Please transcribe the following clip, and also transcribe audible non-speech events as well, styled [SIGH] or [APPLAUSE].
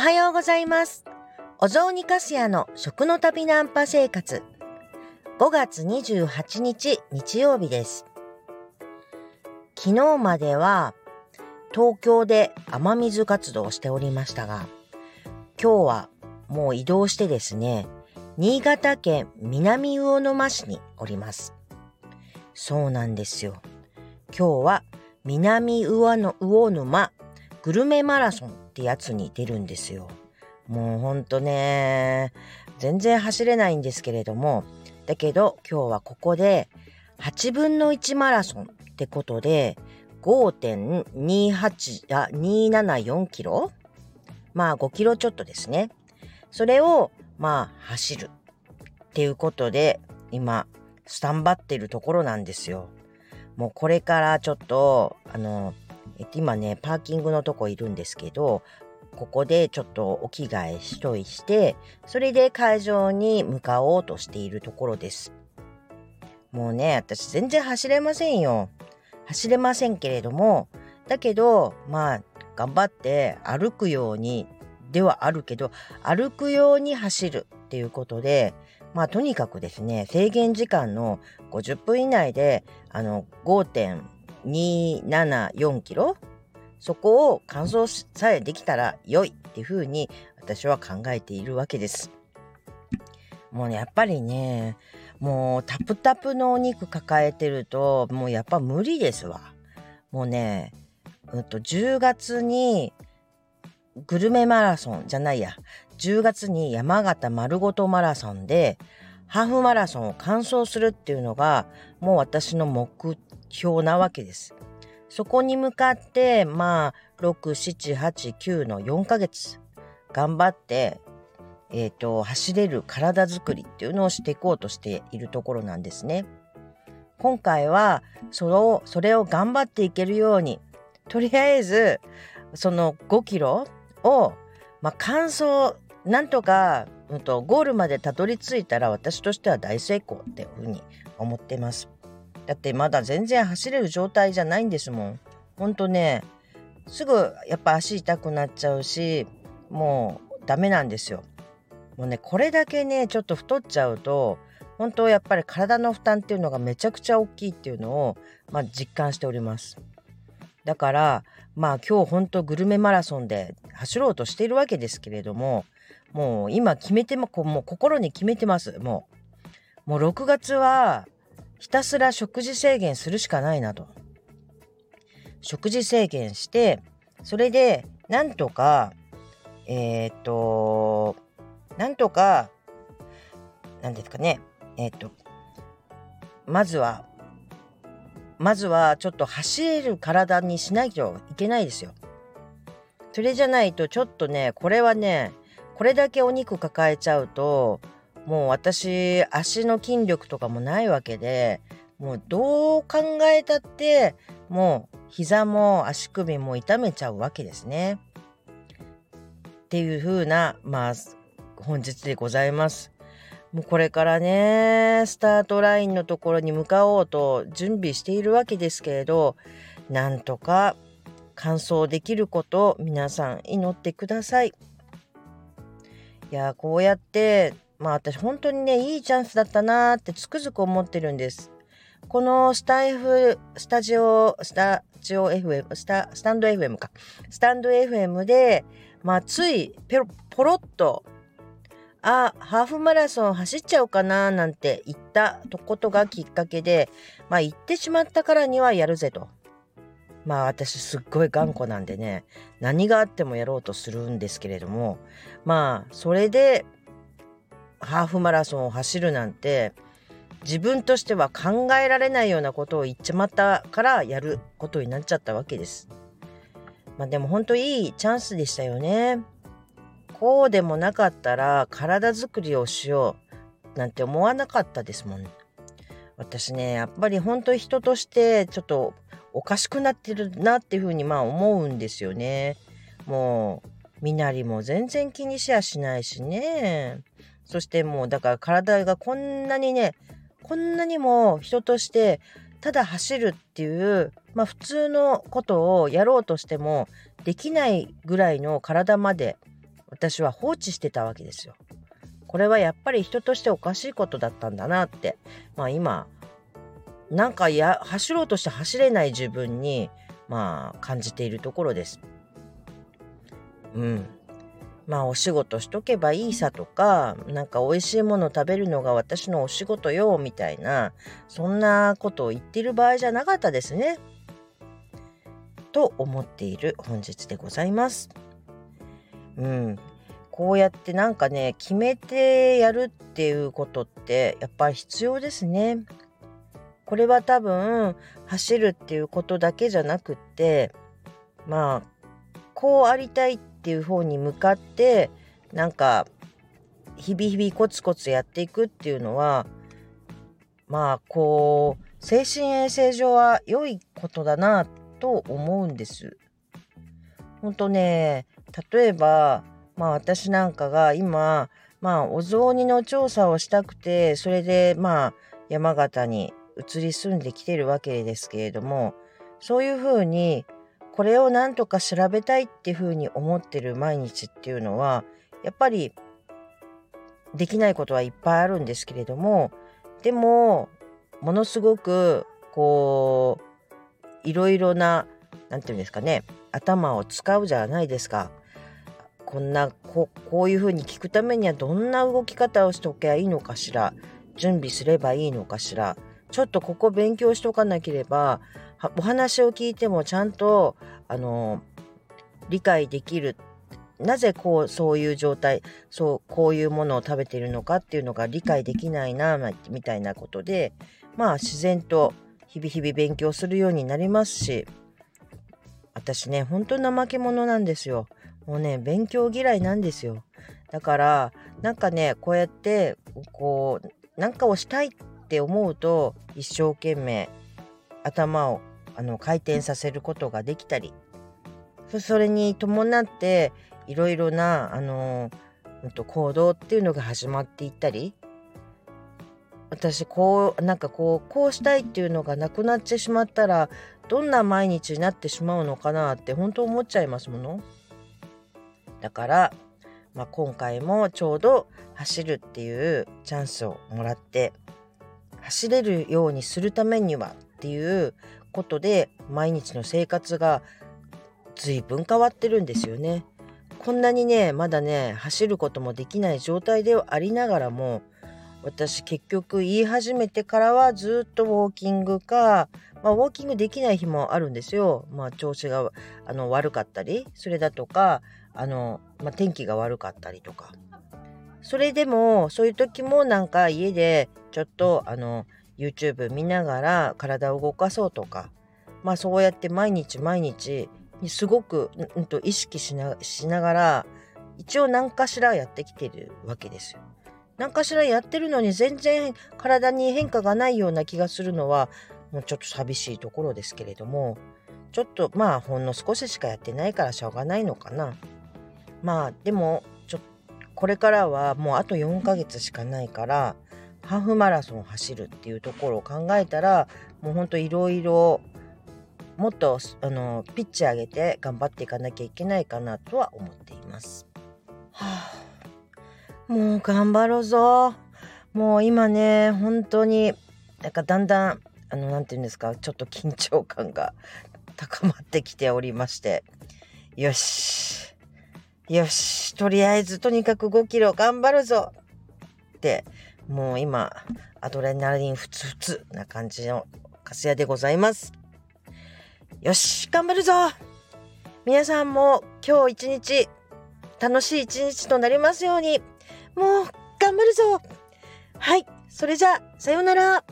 はようございます。お雑煮かすやの食の旅ナンパ生活。5月28日日曜日です。昨日までは東京で雨水活動をしておりましたが、今日はもう移動してですね、新潟県南魚沼市におります。そうなんですよ。今日は南魚の魚沼グルメマラソンってやつに出るんですよ。もうほんとね、全然走れないんですけれども、だけど今日はここで8分の1マラソンってことで5.28あ274キロ？まあ5キロちょっとですね。それをまあ走るっていうことで今スタンバってるところなんですよ。もうこれからちょっとあのえっと今ねパーキングのとこいるんですけどここでちょっとお着替えしといしてそれで会場に向かおうとしているところです。もうね私全然走れませんよ。走れませんけれどもだけどまあ頑張って歩くようにではあるけど歩くように走るっていうことでまあとにかくですね制限時間の50分以内であの5 274キロ？そこを完走さえできたら良いっていうふうに私は考えているわけです。もうねやっぱりねもうタプタプのお肉抱えてるともうやっぱ無理ですわ。もうね、うん、と10月にグルメマラソンじゃないや10月に山形丸ごとマラソンでハーフマラソンを完走するっていうのがもう私の目標なわけです。そこに向かってまあ6789の4ヶ月頑張って、えー、と走れる体づくりっていうのをしていこうとしているところなんですね。今回はそれをそれを頑張っていけるようにとりあえずその5キロを、まあ、完走なんとか、うん、とゴールまでたどり着いたら私としては大成功っていうふうに思ってます。だってまだ全然走れる状態じゃないんですもん。ほんとねすぐやっぱ足痛くなっちゃうしもうダメなんですよ。もうねこれだけねちょっと太っちゃうと本当やっぱり体の負担っていうのがめちゃくちゃ大きいっていうのを、まあ、実感しております。だからまあ今日本当グルメマラソンで走ろうとしているわけですけれどももう今決めてももう心に決めてますもうもう6月はひたすら食事制限するしかないなと食事制限してそれでなんとかえっ、となんとかなんですかねえっ、とまずはまずはちょっと走れる体にしないといけないですよ。それじゃないとちょっとねこれはねこれだけお肉抱えちゃうともう私足の筋力とかもないわけでもうどう考えたってもう膝も足首も痛めちゃうわけですね。っていう風なまあ本日でございます。もうこれからねスタートラインのところに向かおうと準備しているわけですけれどなんとか完走できることを皆さん祈ってください。いやこうやってまあ私本当にねいいチャンスだったなーってつくづく思ってるんです。このスタイフスタジオスタジオ FM スタスタンド FM かスタンド FM でまあついペロポロッとあハーフマラソン走っちゃおうかななんて言ったことがきっかけでまあ言ってしまったからにはやるぜとまあ私すっごい頑固なんでね何があってもやろうとするんですけれどもまあそれでハーフマラソンを走るなんて自分としては考えられないようなことを言っちまったからやることになっちゃったわけです。まあでも本当いいチャンスでしたよね。こうでもなかったら体づくりをしようなんて思わなかったですもん。私ねやっぱり本当に人としてちょっとおかしくなってるなっていうふうにまあ思うんですよね。もう身なりも全然気にしやしないしね。そしてもうだから体がこんなにねこんなにも人としてただ走るっていうまあ普通のことをやろうとしてもできないぐらいの体まで私は放置してたわけですよ。これはやっぱり人としておかしいことだったんだなってまあ今なんかや走ろうとして走れない自分にまあ感じているところです。うん。まあお仕事しとけばいいさとかなんか美味しいもの食べるのが私のお仕事よみたいなそんなことを言ってる場合じゃなかったですね。と思っている本日でございます。うん。こうやってなんかね決めてやるっていうことってやっぱり必要ですね。これは多分走るっていうことだけじゃなくってまあこうありたいっっていう方に向かってなんか日々日々コツコツやっていくっていうのはまあこう精神衛生上は良いことだなと思うんです。ほんとね例えばまあ私なんかが今まあお雑煮の調査をしたくてそれでまあ山形に移り住んできてるわけですけれどもそういうふうにこれをなんとか調べたいっていうふうに思ってる毎日っていうのはやっぱりできないことはいっぱいあるんですけれどもでもものすごくこういろいろな何て言うんですかね頭を使うじゃないですか。こんなここういうふうに聞くためにはどんな動き方をしておけばいいのかしら準備すればいいのかしらちょっとここ勉強しとかなければお話を聞いてもちゃんとあの理解できる。なぜこうそういう状態そうこういうものを食べているのかっていうのが理解できないなみたいなことでまあ自然と日々日々勉強するようになりますし私ね本当怠け者なんですよ。もうね勉強嫌いなんですよ。だからなんかねこうやってこうなんかをしたいって思うと一生懸命頭をあの回転させることができたりそれに伴っていろいろなあの、と、行動っていうのが始まっていったり私こうなんかこうこうしたいっていうのがなくなってしまったらどんな毎日になってしまうのかなって本当思っちゃいますもの。だから、まあ、今回もちょうど走るっていうチャンスをもらって走れるようにするためにはっていうことで毎日の生活が随分変わってるんですよね。こんなにねまだね走ることもできない状態ではありながらも私結局言い始めてからはずっとウォーキングか、まあ、ウォーキングできない日もあるんですよ。まあ、調子があの悪かったりそれだとかあの、まあ、天気が悪かったりとか。それでもそういう時もなんか家でちょっとあの YouTube 見ながら体を動かそうとかまあそうやって毎日毎日すごく、うん、と意識しなしながら一応何かしらやってきてるわけですよ。何かしらやってるのに全然体に変化がないような気がするのはもうちょっと寂しいところですけれどもちょっとまあほんの少ししかやってないからしょうがないのかな。まあでもちょこれからはもうあと4ヶ月しかないからハーフマラソン走るっていうところを考えたらもうほんといろいろもっとあのピッチ上げて頑張っていかなきゃいけないかなとは思っています。はあ、もう頑張ろうぞ。もう今ね本当になんかだんだんあの何て言うんですかちょっと緊張感が [LAUGHS] 高まってきておりまして。よし。よし、とりあえずとにかく5キロ頑張るぞ。って、もう今、アドレナリンふつふつな感じのカスヤでございます。よし、頑張るぞ。皆さんも今日一日、楽しい一日となりますように、もう頑張るぞ。はい、それじゃあ、さようなら。